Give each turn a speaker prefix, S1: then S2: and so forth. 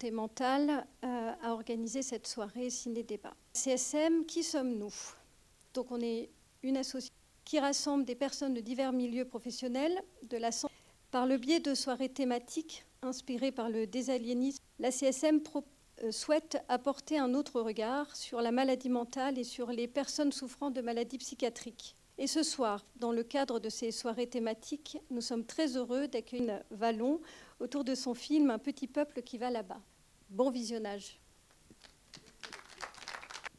S1: santé mentale euh, cette soirée ciné-débat. CSM, qui sommes-nous? Donc on est une association qui rassemble des personnes de divers milieux professionnels de la santé. Par le biais de soirées thématiques inspirées par le désaliénisme, la CSM euh, souhaite apporter un autre regard sur la maladie mentale et sur les personnes souffrant de maladies psychiatriques. Et ce soir, dans le cadre de ces soirées thématiques, nous sommes très heureux d'accueillir Vallon autour de son film Un petit peuple qui va là-bas. Bon visionnage.